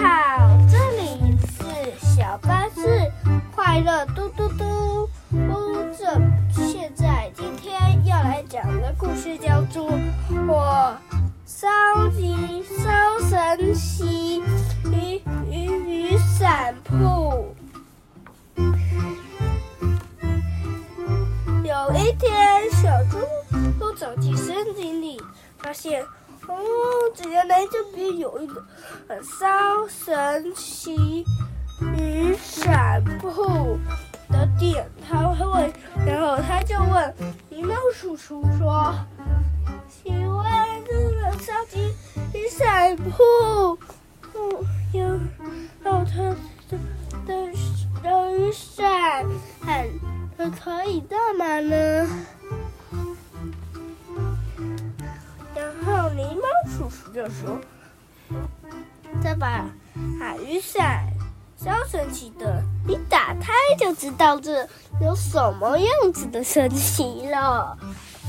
好，这里是小巴士快乐嘟嘟嘟。这现在今天要来讲的故事叫做《我烧鸡烧神奇雨雨雨伞铺》。有一天，小猪都走进森林里，发现。哦，原来这边有一个呃烧神奇雨伞铺的店，他会问，然后他就问狸猫叔叔说：“请问这个烧鸡雨伞铺，嗯，有有它的的的雨伞，很可以干嘛呢？”叔叔就说：“这把啊雨伞超神奇的，你打开就知道这有什么样子的神奇了。”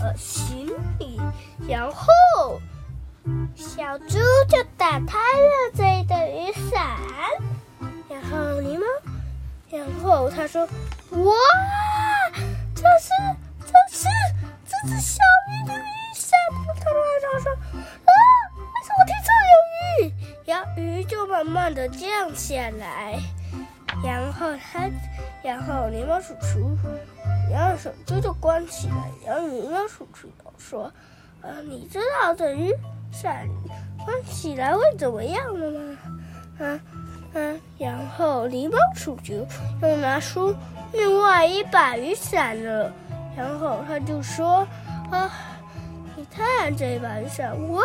呃，行李，然后小猪就打开了这个雨伞，然后狸猫，然后他说：“哇，这是这是这是小鱼的雨慢慢的降下来，然后它，然后狸猫叔叔，然后手机就关起来。然后狸猫叔叔说：“呃，你知道这雨伞关起来会怎么样的吗？”啊啊，然后狸猫叔叔又拿出另外一把雨伞了，然后他就说：“啊，你看这把雨伞，哇！”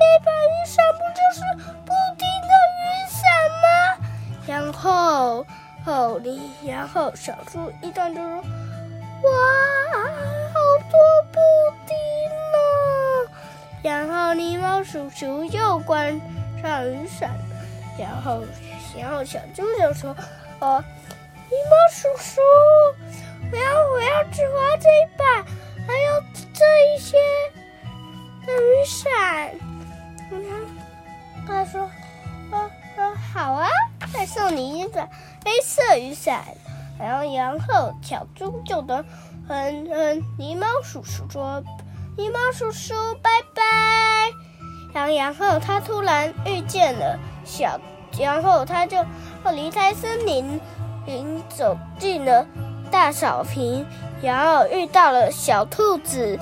那把雨伞不就是不？然后，后你，然后小猪一转就说：“哇，好多布丁呢！”然后狸猫叔叔又关上雨伞，然后，然后小猪就说：“哦，狸猫叔叔，我要我要只玩这一把，黑色雨伞。”然后，然后小猪就跟嗯嗯狸猫叔叔说：“狸猫叔叔，拜拜。”然后，然后他突然遇见了小，然后他就离开森林，林走进了大草坪，然后遇到了小兔子，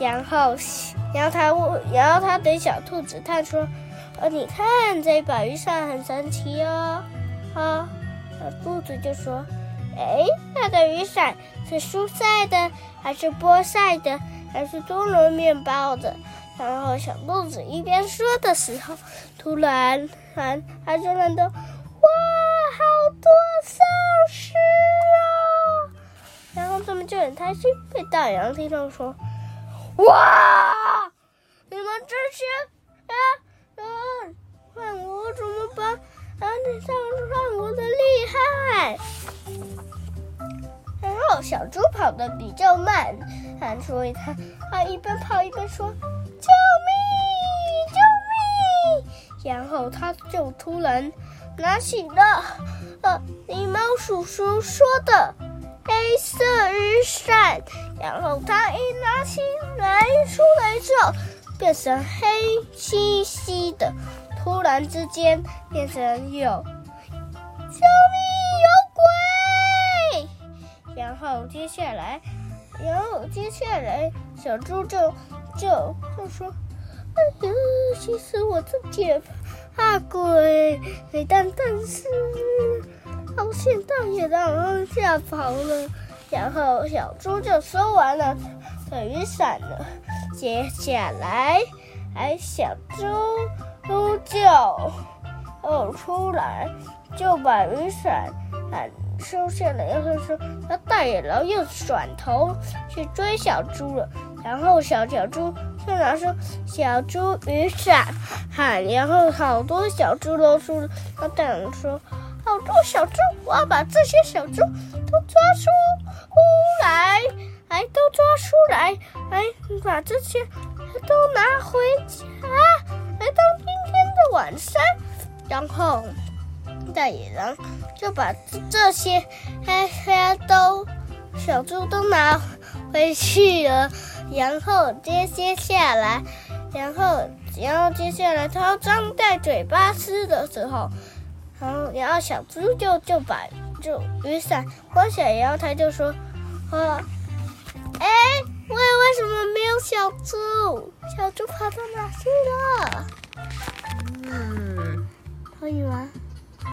然后。然后他问，然后他对小兔子他说：“呃，你看这把雨伞很神奇哦。”啊，小兔子就说：“哎，那个雨伞是蔬菜的，还是菠菜的，还是多伦面包的？”然后小兔子一边说的时候，突然，然他就看到，哇，好多丧尸啊！然后他们就很开心，被大羊听到说。哇！小猪跑得比较慢，所以他他一边跑一边说：“救命！救命！”然后他就突然拿起了呃狸猫叔叔说的。黑色雨伞，然后他一拿起来出来之后，变成黑漆漆的。突然之间，变成有救命后接下来，然后接下来，小猪就就就说：“哎呀，其实我自己怕鬼，但但是。”好现在也让人吓跑了，然后小猪就收完了雨伞了。接下来，哎，小猪猪就哦出来，就把雨伞收下了，然后说他大野狼又转头去追小猪了。然后小小猪就拿出小猪雨伞，喊，然后好多小猪都出了。他大野狼说。好多小猪，我要把这些小猪都抓出来，来都抓出来，来把这些都拿回家，来到今天的晚上然后大野狼就把这些黑黑都小猪都拿回去了。然后接接下来，然后然后接下来，它张大嘴巴吃的时候，然后然后小猪就就把就雨伞关起来，然后他就说：“啊，哎，为为什么没有小猪？小猪跑到哪去了？”嗯，可以吗？